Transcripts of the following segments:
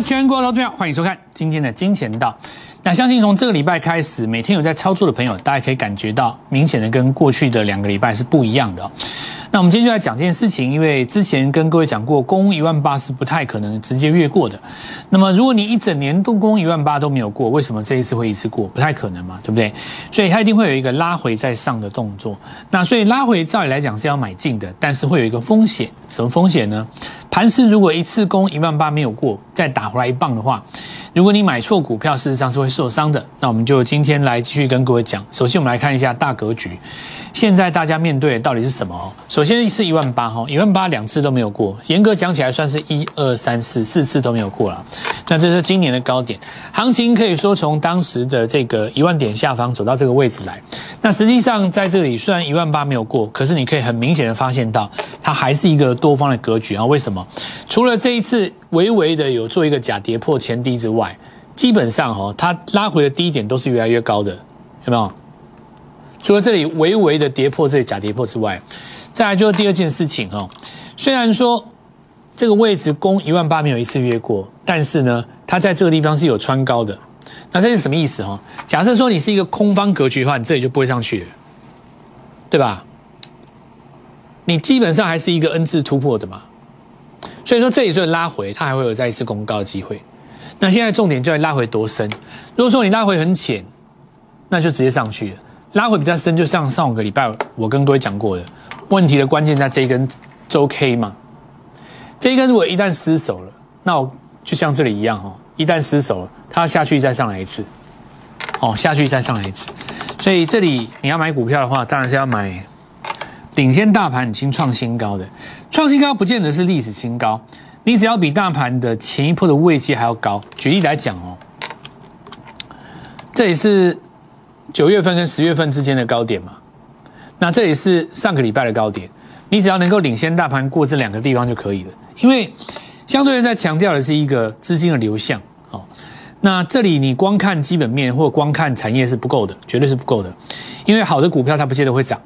全国投资票，欢迎收看今天的金钱道。那相信从这个礼拜开始，每天有在操作的朋友，大家可以感觉到明显的跟过去的两个礼拜是不一样的。那我们今天就来讲这件事情，因为之前跟各位讲过，攻一万八是不太可能直接越过的。那么如果你一整年度攻一万八都没有过，为什么这一次会一次过？不太可能嘛，对不对？所以它一定会有一个拉回再上的动作。那所以拉回照理来讲是要买进的，但是会有一个风险，什么风险呢？盘市如果一次攻一万八没有过，再打回来一棒的话。如果你买错股票，事实上是会受伤的。那我们就今天来继续跟各位讲。首先，我们来看一下大格局。现在大家面对到底是什么？首先是一万八哈，一万八两次都没有过，严格讲起来算是一二三四四次都没有过了。那这是今年的高点，行情可以说从当时的这个一万点下方走到这个位置来。那实际上在这里虽然一万八没有过，可是你可以很明显的发现到，它还是一个多方的格局啊。为什么？除了这一次微微的有做一个假跌破前低之外，基本上哈，它拉回的低点都是越来越高的，有没有？除了这里微微的跌破这里假跌破之外，再来就是第二件事情哈。虽然说这个位置攻一万八没有一次越过，但是呢，它在这个地方是有穿高的。那这是什么意思哈？假设说你是一个空方格局的话，你这里就不会上去了，对吧？你基本上还是一个 N 字突破的嘛。所以说这里是拉回，它还会有再一次攻高的机会。那现在重点就在拉回多深。如果说你拉回很浅，那就直接上去了；拉回比较深，就像上五个礼拜我跟各位讲过的，问题的关键在这一根周 K 嘛。这一根如果一旦失守了，那我就像这里一样哦，一旦失守了，它下去再上来一次，哦，下去再上来一次。所以这里你要买股票的话，当然是要买领先大盘已经创新高的，创新高不见得是历史新高。你只要比大盘的前一波的位阶还要高，举例来讲哦，这里是九月份跟十月份之间的高点嘛，那这里是上个礼拜的高点，你只要能够领先大盘过这两个地方就可以了，因为相对在强调的是一个资金的流向哦，那这里你光看基本面或光看产业是不够的，绝对是不够的，因为好的股票它不见得会涨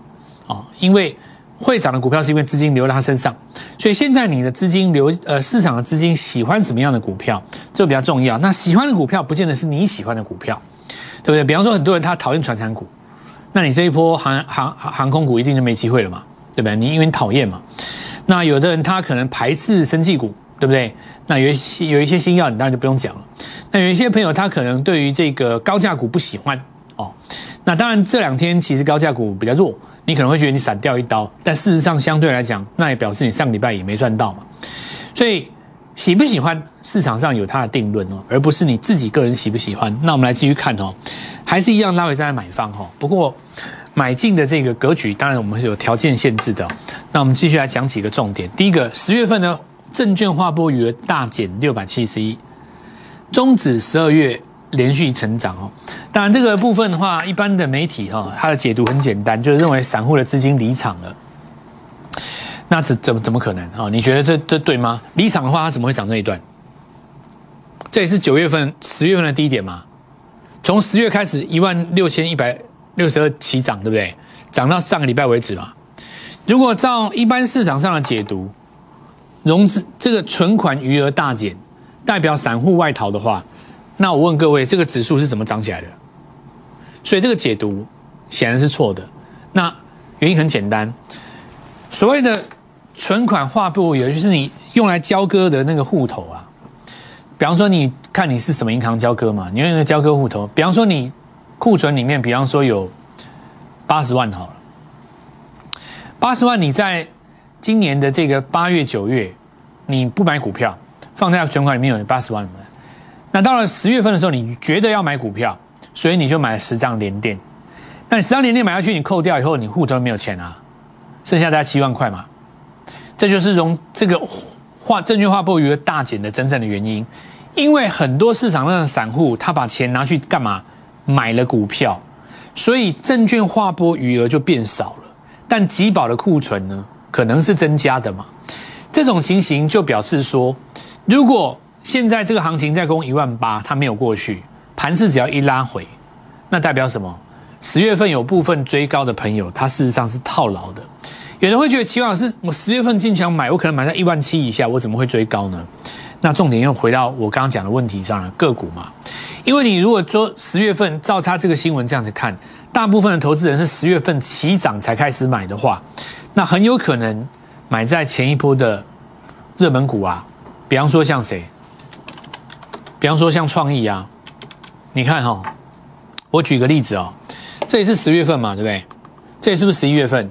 啊，因为。会涨的股票是因为资金流到它身上，所以现在你的资金流，呃，市场的资金喜欢什么样的股票，这个比较重要。那喜欢的股票不见得是你喜欢的股票，对不对？比方说很多人他讨厌传产股，那你这一波航航航空股一定就没机会了嘛，对不对？你因为讨厌嘛。那有的人他可能排斥生技股，对不对？那有一些有一些新药你当然就不用讲了。那有一些朋友他可能对于这个高价股不喜欢哦。那当然这两天其实高价股比较弱。你可能会觉得你闪掉一刀，但事实上相对来讲，那也表示你上个礼拜也没赚到嘛。所以喜不喜欢市场上有它的定论哦，而不是你自己个人喜不喜欢。那我们来继续看哦，还是一样拉回在买方哈。不过买进的这个格局，当然我们是有条件限制的。那我们继续来讲几个重点。第一个，十月份呢，证券划拨余额大减六百七十一，终止十二月。连续成长哦，当然这个部分的话，一般的媒体哈，它的解读很简单，就是认为散户的资金离场了。那怎怎么怎么可能啊？你觉得这这对吗？离场的话，它怎么会涨这一段？这也是九月份、十月份的低点嘛？从十月开始一万六千一百六十二起涨，对不对？涨到上个礼拜为止嘛。如果照一般市场上的解读，融资这个存款余额大减，代表散户外逃的话。那我问各位，这个指数是怎么涨起来的？所以这个解读显然是错的。那原因很简单，所谓的存款划拨也就是你用来交割的那个户头啊。比方说，你看你是什么银行交割嘛？你用那个交割户头。比方说，你库存里面，比方说有八十万好了，八十万你在今年的这个八月、九月，你不买股票，放在存款里面有八十万。那到了十月份的时候，你觉得要买股票，所以你就买了十张连电。那你十张连电买下去，你扣掉以后，你户头没有钱啊，剩下大概七万块嘛。这就是融这个化证券化波余额大减的真正的原因，因为很多市场上的散户他把钱拿去干嘛？买了股票，所以证券化波余额就变少了。但集保的库存呢，可能是增加的嘛。这种情形就表示说，如果现在这个行情在攻一万八，它没有过去，盘势只要一拉回，那代表什么？十月份有部分追高的朋友，他事实上是套牢的。有人会觉得，齐老师，我十月份进场买，我可能买在一万七以下，我怎么会追高呢？那重点又回到我刚刚讲的问题上了，个股嘛。因为你如果说十月份照他这个新闻这样子看，大部分的投资人是十月份起涨才开始买的话，那很有可能买在前一波的热门股啊，比方说像谁？比方说像创意啊，你看哈，我举个例子哦，这也是十月份嘛，对不对？这也是不是十一月份？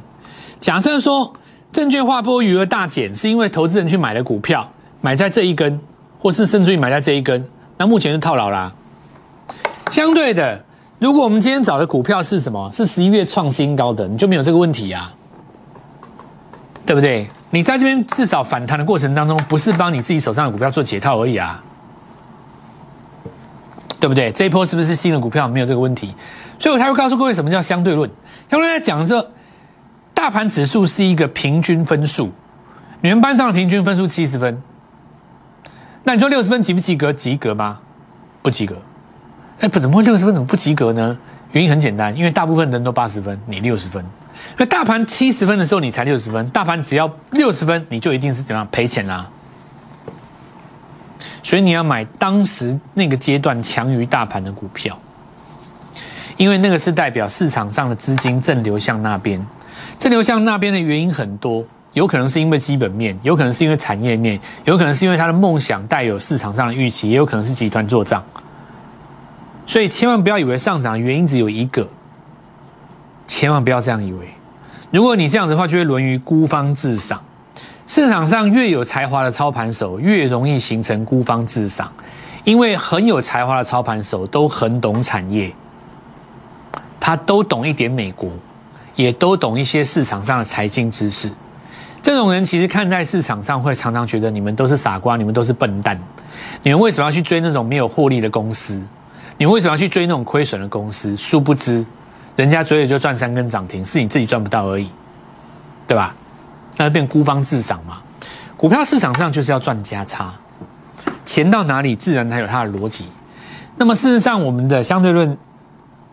假设说证券划拨余额大减，是因为投资人去买了股票，买在这一根，或是甚至于买在这一根，那目前就套牢啦。相对的，如果我们今天找的股票是什么？是十一月创新高的，你就没有这个问题啊，对不对？你在这边至少反弹的过程当中，不是帮你自己手上的股票做解套而已啊。对不对？这一波是不是新的股票没有这个问题？所以我才会告诉各位什么叫相对论。相对在讲说，大盘指数是一个平均分数，你们班上的平均分数七十分，那你说六十分及不及格？及格吗？不及格。哎，不怎么会六十分怎么不及格呢？原因很简单，因为大部分人都八十分，你六十分。那大盘七十分的时候你才六十分，大盘只要六十分，你就一定是怎样赔钱啦。所以你要买当时那个阶段强于大盘的股票，因为那个是代表市场上的资金正流向那边。正流向那边的原因很多，有可能是因为基本面，有可能是因为产业面，有可能是因为他的梦想带有市场上的预期，也有可能是集团做账。所以千万不要以为上涨的原因只有一个，千万不要这样以为。如果你这样子的话，就会沦于孤芳自赏。市场上越有才华的操盘手，越容易形成孤芳自赏，因为很有才华的操盘手都很懂产业，他都懂一点美国，也都懂一些市场上的财经知识。这种人其实看在市场上会常常觉得你们都是傻瓜，你们都是笨蛋，你们为什么要去追那种没有获利的公司？你们为什么要去追那种亏损的公司？殊不知，人家嘴里就赚三根涨停，是你自己赚不到而已，对吧？那就变孤芳自赏嘛？股票市场上就是要赚价差，钱到哪里自然才有它的逻辑。那么事实上，我们的相对论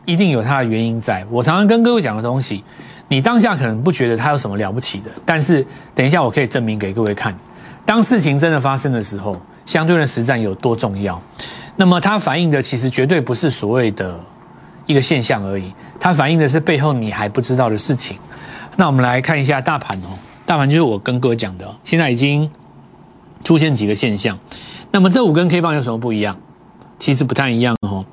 一定有它的原因在。我常常跟各位讲的东西，你当下可能不觉得它有什么了不起的，但是等一下我可以证明给各位看，当事情真的发生的时候，相对论实战有多重要。那么它反映的其实绝对不是所谓的一个现象而已，它反映的是背后你还不知道的事情。那我们来看一下大盘哦。大盘就是我跟各位讲的，现在已经出现几个现象。那么这五根 K 棒有什么不一样？其实不太一样哦。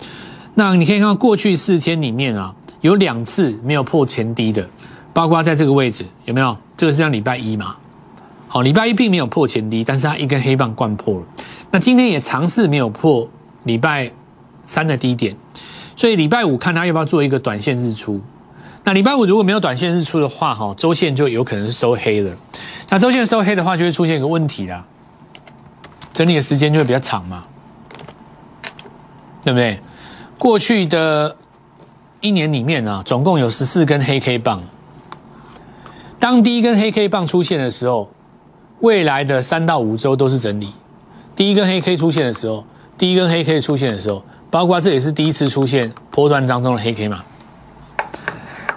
那你可以看到过去四天里面啊，有两次没有破前低的，包括在这个位置有没有？这个是像礼拜一嘛？好，礼拜一并没有破前低，但是它一根黑棒灌破了。那今天也尝试没有破礼拜三的低点，所以礼拜五看它要不要做一个短线日出。那礼拜五如果没有短线日出的话，哈，周线就有可能是收黑了。那周线收黑的话，就会出现一个问题啦，整理的时间就会比较长嘛，对不对？过去的一年里面呢，总共有十四根黑 K 棒。当第一根黑 K 棒出现的时候，未来的三到五周都是整理。第一根黑 K 出现的时候，第一根黑 K 出现的时候，包括这也是第一次出现波段当中的黑 K 嘛。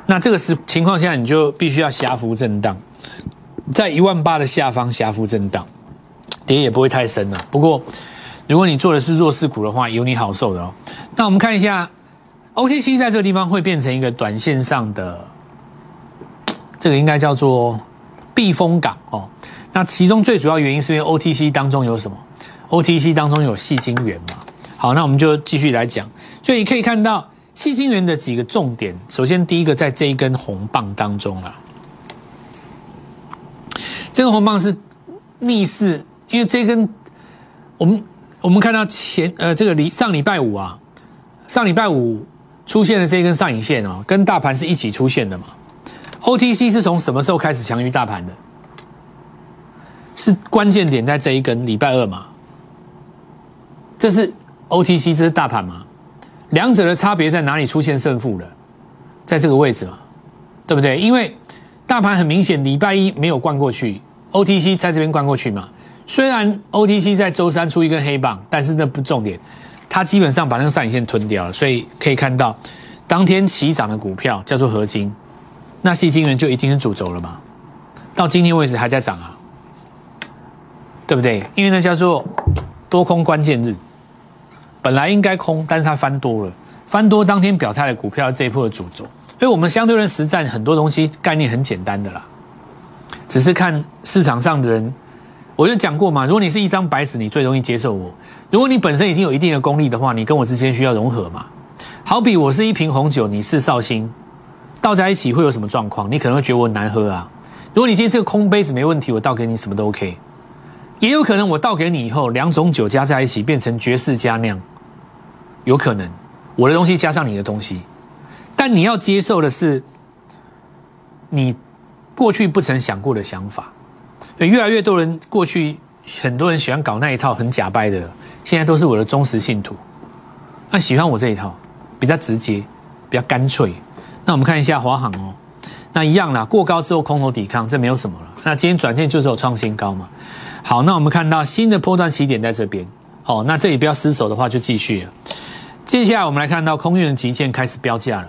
那这个是情况下，你就必须要狭幅震荡，在一万八的下方狭幅震荡，跌也不会太深了。不过，如果你做的是弱势股的话，有你好受的哦。那我们看一下，OTC 在这个地方会变成一个短线上的，这个应该叫做避风港哦。那其中最主要原因是因为 OTC 当中有什么？OTC 当中有细晶圆嘛。好，那我们就继续来讲。所以你可以看到。细晶圆的几个重点，首先第一个在这一根红棒当中了。这根红棒是逆势，因为这根我们我们看到前呃这个礼上礼拜五啊，上礼拜五出现的这根上影线哦，跟大盘是一起出现的嘛。OTC 是从什么时候开始强于大盘的？是关键点在这一根礼拜二嘛？这是 OTC，这是大盘吗？两者的差别在哪里出现胜负了？在这个位置嘛，对不对？因为大盘很明显，礼拜一没有灌过去，OTC 在这边灌过去嘛。虽然 OTC 在周三出一根黑棒，但是那不重点，它基本上把那个上影线吞掉了。所以可以看到，当天起涨的股票叫做合金，那细金元就一定是主轴了嘛。到今天为止还在涨啊，对不对？因为那叫做多空关键日，本来应该空，但是它翻多了，翻多当天表态的股票这一波的主轴，所以我们相对论实战很多东西概念很简单的啦，只是看市场上的人，我就讲过嘛，如果你是一张白纸，你最容易接受我；如果你本身已经有一定的功力的话，你跟我之间需要融合嘛。好比我是一瓶红酒，你是绍兴，倒在一起会有什么状况？你可能会觉得我难喝啊。如果你今天是个空杯子没问题，我倒给你什么都 OK。也有可能我倒给你以后，两种酒加在一起变成绝世佳酿，有可能我的东西加上你的东西，但你要接受的是你过去不曾想过的想法。越来越多人过去很多人喜欢搞那一套很假掰的，现在都是我的忠实信徒。那喜欢我这一套，比较直接，比较干脆。那我们看一下华航哦。那一样啦，过高之后空头抵抗，这没有什么了。那今天转线就是有创新高嘛。好，那我们看到新的波段起点在这边。好，那这里不要失手的话，就继续。接下来我们来看到空运的极限开始标价了。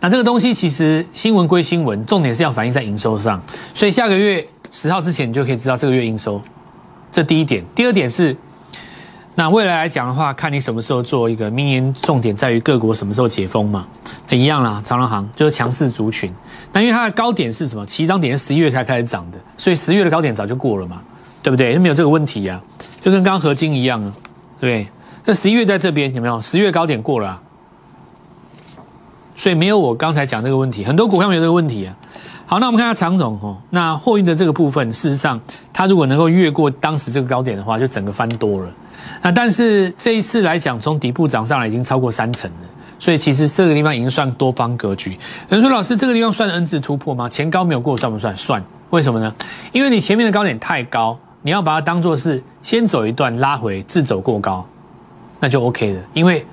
那这个东西其实新闻归新闻，重点是要反映在营收上。所以下个月十号之前，你就可以知道这个月营收。这第一点，第二点是。那未来来讲的话，看你什么时候做一个明年重点在于各国什么时候解封嘛？那一样啦，长隆行就是强势族群。那因为它的高点是什么？起涨点是十一月才开始涨的，所以十月的高点早就过了嘛，对不对？就没有这个问题呀，就跟刚刚合金一样啊，对不对？那十一月在这边有没有？十月高点过了，所以没有我刚才讲这个问题。很多股票没有这个问题啊。好，那我们看下长总哦，那货运的这个部分，事实上它如果能够越过当时这个高点的话，就整个翻多了。那但是这一次来讲，从底部涨上来已经超过三成了，所以其实这个地方已经算多方格局。有人说老师，这个地方算 N 字突破吗？前高没有过算不算？算，为什么呢？因为你前面的高点太高，你要把它当做是先走一段拉回，自走过高，那就 OK 了。因为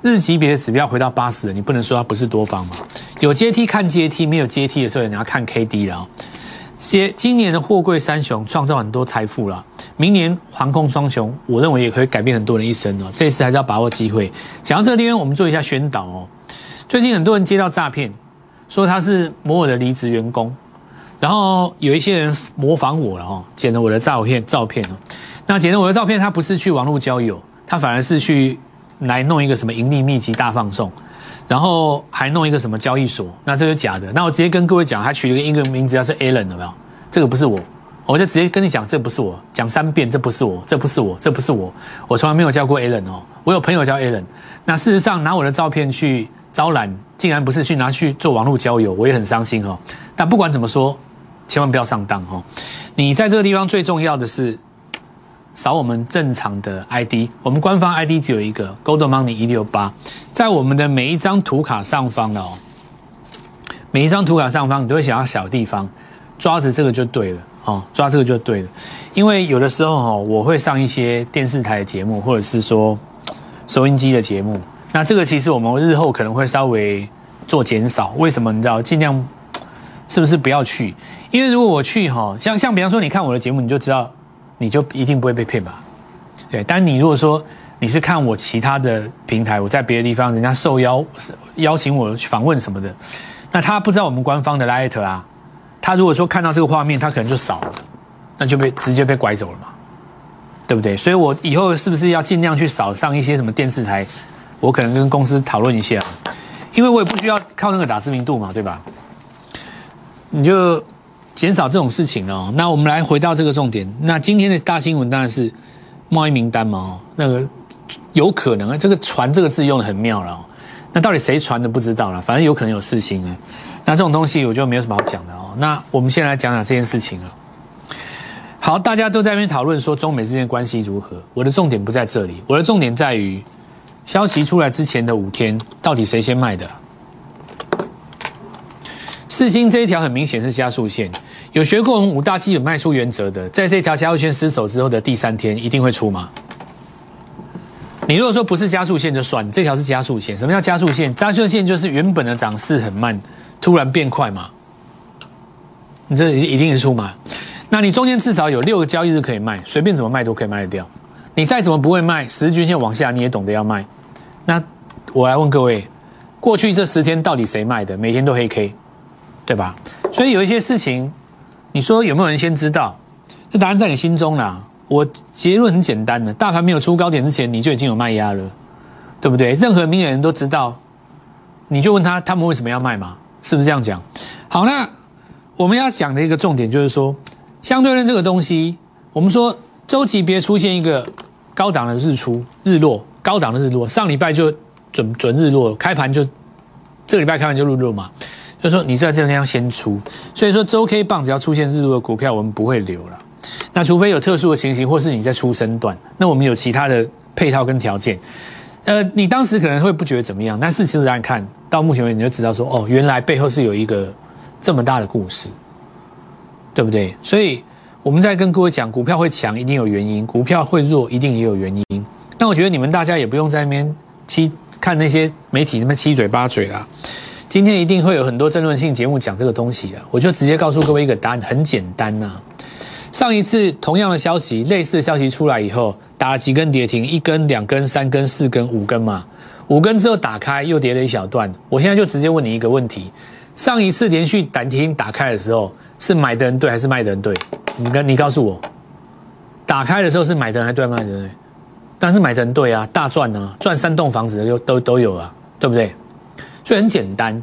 日级别的指标回到八十，你不能说它不是多方嘛。有阶梯看阶梯，没有阶梯的时候你要看 K D 了。些今年的货柜三雄创造很多财富了，明年航空双雄，我认为也可以改变很多人一生哦。这次还是要把握机会。讲到这个地方，我们做一下宣导哦。最近很多人接到诈骗，说他是某我的离职员工，然后有一些人模仿我了哦，剪了我的照片照片哦。那剪了我的照片，他不是去网络交友，他反而是去来弄一个什么盈利秘籍大放送。然后还弄一个什么交易所，那这是假的。那我直接跟各位讲，他取了个英文名字，叫做 Alan，有没有？这个不是我，我就直接跟你讲，这不是我，讲三遍，这不是我，这不是我，这不是我，我从来没有叫过 Alan 哦。我有朋友叫 Alan，那事实上拿我的照片去招揽，竟然不是去拿去做网络交友，我也很伤心哦。但不管怎么说，千万不要上当哦。你在这个地方最重要的是。扫我们正常的 ID，我们官方 ID 只有一个 Gold Money 一六八，在我们的每一张图卡上方的哦，每一张图卡上方你都会想要小地方，抓着这个就对了哦，抓这个就对了，因为有的时候哦，我会上一些电视台的节目，或者是说收音机的节目，那这个其实我们日后可能会稍微做减少，为什么？你知道，尽量是不是不要去？因为如果我去哈，像像比方说你看我的节目，你就知道。你就一定不会被骗吧？对，但你如果说你是看我其他的平台，我在别的地方，人家受邀邀请我去访问什么的，那他不知道我们官方的 light 啊，他如果说看到这个画面，他可能就扫了，那就被直接被拐走了嘛，对不对？所以我以后是不是要尽量去扫上一些什么电视台？我可能跟公司讨论一下，因为我也不需要靠那个打知名度嘛，对吧？你就。减少这种事情哦。那我们来回到这个重点。那今天的大新闻当然是贸易名单嘛。那个有可能啊，这个“传”这个字用的很妙了。哦。那到底谁传的不知道了，反正有可能有四星啊。那这种东西我就没有什么好讲的哦。那我们先来讲讲这件事情了。好，大家都在那边讨论说中美之间关系如何。我的重点不在这里，我的重点在于消息出来之前的五天，到底谁先卖的？四星这一条很明显是加速线，有学过我们五大基本卖出原则的，在这条加速线失守之后的第三天一定会出吗？你如果说不是加速线就算，这条是加速线。什么叫加速线？加速线就是原本的涨势很慢，突然变快嘛。你这一定是出嘛？那你中间至少有六个交易日可以卖，随便怎么卖都可以卖得掉。你再怎么不会卖，十日均线往下你也懂得要卖。那我来问各位，过去这十天到底谁卖的？每天都黑 K。对吧？所以有一些事情，你说有没有人先知道？这答案在你心中啦。我结论很简单的，大盘没有出高点之前，你就已经有卖压了，对不对？任何明眼人都知道，你就问他他们为什么要卖嘛？是不是这样讲？好，那我们要讲的一个重点就是说，相对论这个东西，我们说周级别出现一个高档的日出日落，高档的日落，上礼拜就准准日落，开盘就这个礼拜开盘就日落嘛。就是说你在这个地方先出，所以说周 K 棒只要出现日落的股票，我们不会留了。那除非有特殊的情形，或是你在出生段，那我们有其他的配套跟条件。呃，你当时可能会不觉得怎么样，但事实上看到目前为止，你就知道说，哦，原来背后是有一个这么大的故事，对不对？所以我们在跟各位讲，股票会强一定有原因，股票会弱一定也有原因。但我觉得你们大家也不用在那边七看那些媒体那边七嘴八嘴啦。今天一定会有很多争论性节目讲这个东西啊，我就直接告诉各位一个答案，很简单呐。上一次同样的消息，类似的消息出来以后，打了几根跌停，一根、两根、三根、四根、五根嘛，五根之后打开又跌了一小段。我现在就直接问你一个问题：上一次连续跌停打开的时候，是买的人对还是卖的人对？你跟你告诉我，打开的时候是买的人还对卖的人？但是买的人对啊，大赚啊，赚三栋房子的都都都有啊，对不对？所以很简单，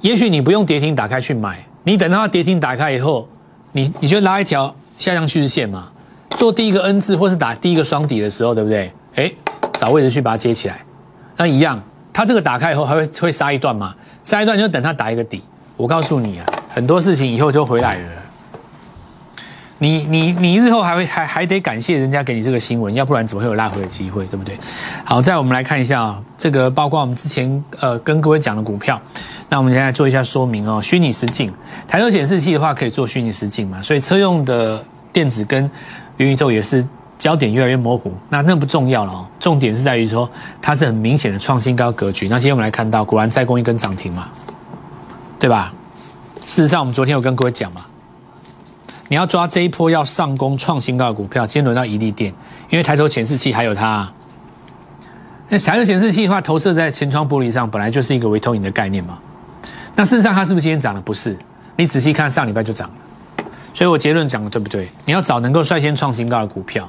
也许你不用跌停打开去买，你等到它跌停打开以后，你你就拉一条下降趋势线嘛，做第一个 N 字或是打第一个双底的时候，对不对？哎，找位置去把它接起来，那一样，它这个打开以后还会会杀一段嘛，杀一段就等它打一个底。我告诉你啊，很多事情以后就回来了。你你你日后还会还还得感谢人家给你这个新闻，要不然怎么会有拉回的机会，对不对？好，再我们来看一下啊，这个包括我们之前呃跟各位讲的股票，那我们现在做一下说明哦。虚拟实境，抬头显示器的话可以做虚拟实境嘛？所以车用的电子跟元宇宙也是焦点越来越模糊，那那不重要了哦。重点是在于说它是很明显的创新高格局。那今天我们来看到，果然再攻一根涨停嘛，对吧？事实上，我们昨天有跟各位讲嘛。你要抓这一波要上攻创新高的股票，今天轮到宜利电，因为抬头显示器还有它。那抬头显示器的话，投射在前窗玻璃上，本来就是一个微投影的概念嘛。那事实上，它是不是今天涨了？不是，你仔细看上礼拜就涨了。所以我结论讲的对不对？你要找能够率先创新高的股票，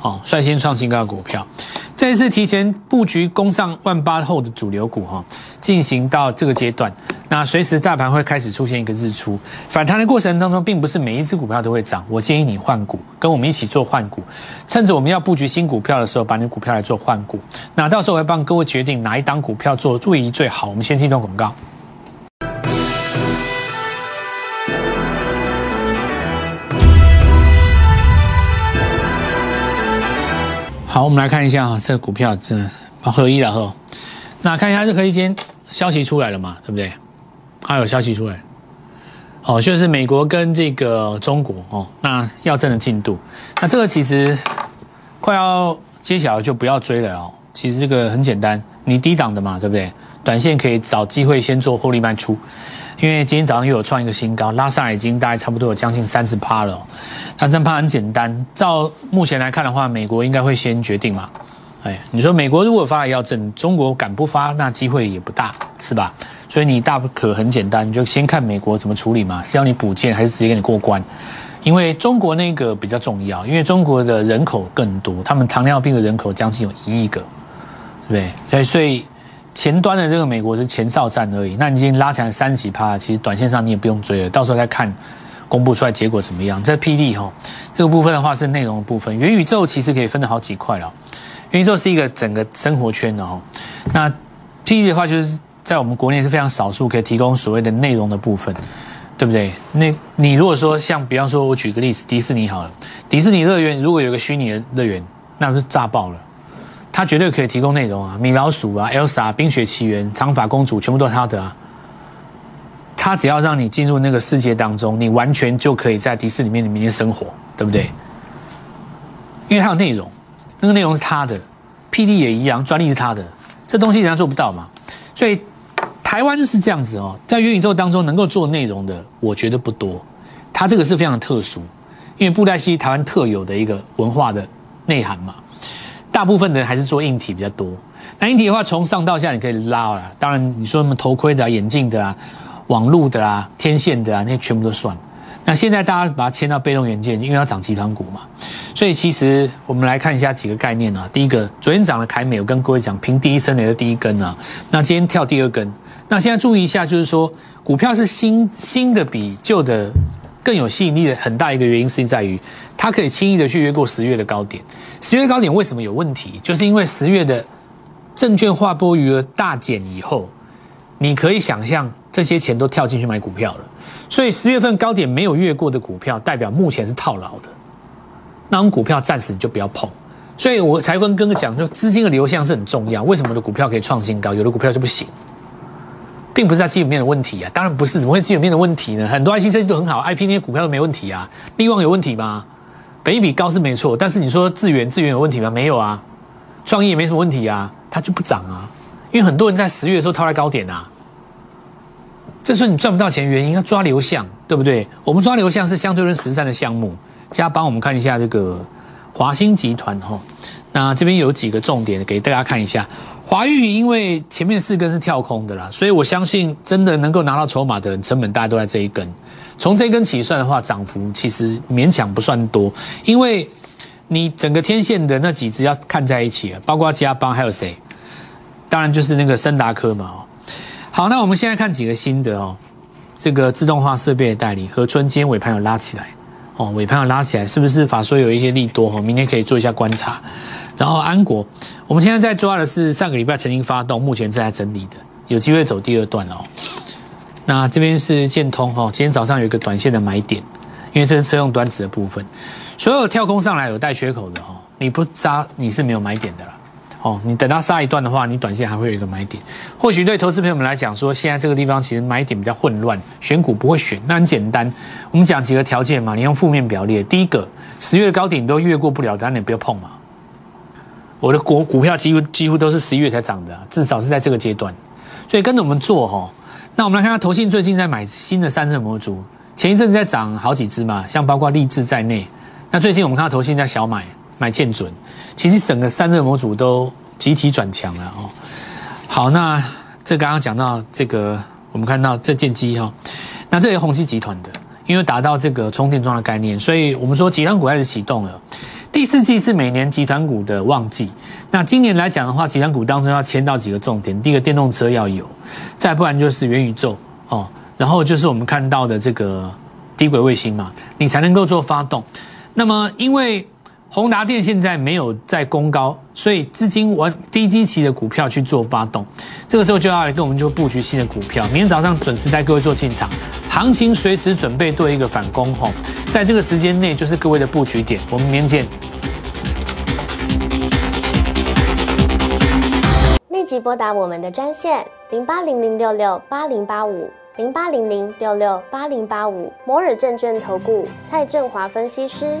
哦，率先创新高的股票。这一次提前布局攻上万八后的主流股哈，进行到这个阶段，那随时大盘会开始出现一个日出反弹的过程当中，并不是每一只股票都会涨。我建议你换股，跟我们一起做换股，趁着我们要布局新股票的时候，把你股票来做换股。那到时候我会帮各位决定哪一档股票做最宜最好。我们先进一段广告。好，我们来看一下啊，这个股票真的合一了哈。那看一下这合一间消息出来了嘛，对不对？还有消息出来，哦，就是美国跟这个中国哦，那要证的进度。那这个其实快要揭晓，就不要追了哦。其实这个很简单，你低档的嘛，对不对？短线可以找机会先做获利卖出。因为今天早上又有创一个新高，拉上来已经大概差不多有将近三十趴了。三十趴很简单，照目前来看的话，美国应该会先决定嘛。哎，你说美国如果发了要证，中国敢不发，那机会也不大，是吧？所以你大可很简单，你就先看美国怎么处理嘛，是要你补件还是直接给你过关？因为中国那个比较重要，因为中国的人口更多，他们糖尿病的人口将近有一亿个，对不对？所以。前端的这个美国是前哨战而已，那你已经拉起来三十几趴，其实短线上你也不用追了，到时候再看公布出来结果怎么样。这 P D 哈，这个部分的话是内容的部分，元宇宙其实可以分得好几块了。元宇宙是一个整个生活圈的哈，那 P D 的话就是在我们国内是非常少数可以提供所谓的内容的部分，对不对？那你如果说像比方说我举个例子，迪士尼好了，迪士尼乐园如果有个虚拟的乐园，那不是炸爆了。它绝对可以提供内容啊，米老鼠啊，Elsa、冰雪奇缘、长发公主，全部都是它的啊。它只要让你进入那个世界当中，你完全就可以在迪士尼里面里面生活，对不对？因为它有内容，那个内容是它的，PD 也一样，专利是它的，这东西人家做不到嘛。所以台湾是这样子哦，在元宇宙当中能够做内容的，我觉得不多。它这个是非常特殊，因为布袋戏台湾特有的一个文化的内涵嘛。大部分的人还是做硬体比较多。那硬体的话，从上到下你可以拉了。当然，你说什么头盔的、眼镜的啊、网络的啊、天线的啊，那些全部都算。那现在大家把它迁到被动元件，因为要涨集团股嘛，所以其实我们来看一下几个概念啊。第一个，昨天涨的凯美，我跟各位讲，平第一升的第一根啊。那今天跳第二根，那现在注意一下，就是说股票是新新的比旧的更有吸引力的很大一个原因是在于，它可以轻易的去越过十月的高点。十月高点为什么有问题？就是因为十月的证券划拨余额大减以后，你可以想象这些钱都跳进去买股票了。所以十月份高点没有越过的股票，代表目前是套牢的。那种股票暂时你就不要碰，所以我才跟哥哥讲，说资金的流向是很重要。为什么的股票可以创新高，有的股票就不行，并不是在基本面的问题啊，当然不是，怎么会基本面的问题呢？很多 IC 设计都很好，IP 那些股票都没问题啊。利旺有问题吗？北比高是没错，但是你说智源智源有问题吗？没有啊。创意也没什么问题啊，它就不涨啊，因为很多人在十月的时候套在高点啊。这是你赚不到钱原因，要抓流向，对不对？我们抓流向是相对论实战的项目。加帮我们看一下这个华兴集团哈，那这边有几个重点给大家看一下。华域因为前面四根是跳空的啦，所以我相信真的能够拿到筹码的人，成本大家都在这一根。从这根起算的话，涨幅其实勉强不算多，因为你整个天线的那几只要看在一起，包括加邦还有谁？当然就是那个森达科嘛哦。好，那我们现在看几个新的哦，这个自动化设备的代理和春间尾盘有拉起来。哦，尾盘要拉起来，是不是法说有一些利多？哈，明天可以做一下观察。然后安国，我们现在在抓的是上个礼拜曾经发动，目前正在整理的，有机会走第二段哦。那这边是建通哈，今天早上有一个短线的买点，因为这是车用端子的部分，所有跳空上来有带缺口的哈，你不杀你是没有买点的啦。哦，你等到杀一段的话，你短线还会有一个买点。或许对投资朋友们来讲，说现在这个地方其实买点比较混乱，选股不会选。那很简单，我们讲几个条件嘛，你用负面表列。第一个，十月高点都越过不了，当然你不要碰嘛。我的股股票几乎几乎都是十一月才涨的，至少是在这个阶段。所以跟着我们做哈。那我们来看看投信最近在买新的散热模组，前一阵子在涨好几只嘛，像包括立志在内。那最近我们看到投信在小买。买建准，其实整个散热模组都集体转强了哦。好，那这刚刚讲到这个，我们看到这件机哈，那这是宏基集团的，因为达到这个充电桩的概念，所以我们说集团股开始启动了。第四季是每年集团股的旺季，那今年来讲的话，集团股当中要签到几个重点，第一个电动车要有，再不然就是元宇宙哦，然后就是我们看到的这个低轨卫星嘛，你才能够做发动。那么因为宏达电现在没有在攻高，所以资金往低基期的股票去做发动，这个时候就要来跟我们就布局新的股票。明天早上准时带各位做进场，行情随时准备做一个反攻吼，在这个时间内就是各位的布局点。我们明天见。立即拨打我们的专线零八零零六六八零八五零八零零六六八零八五摩尔证券投顾蔡振华分析师。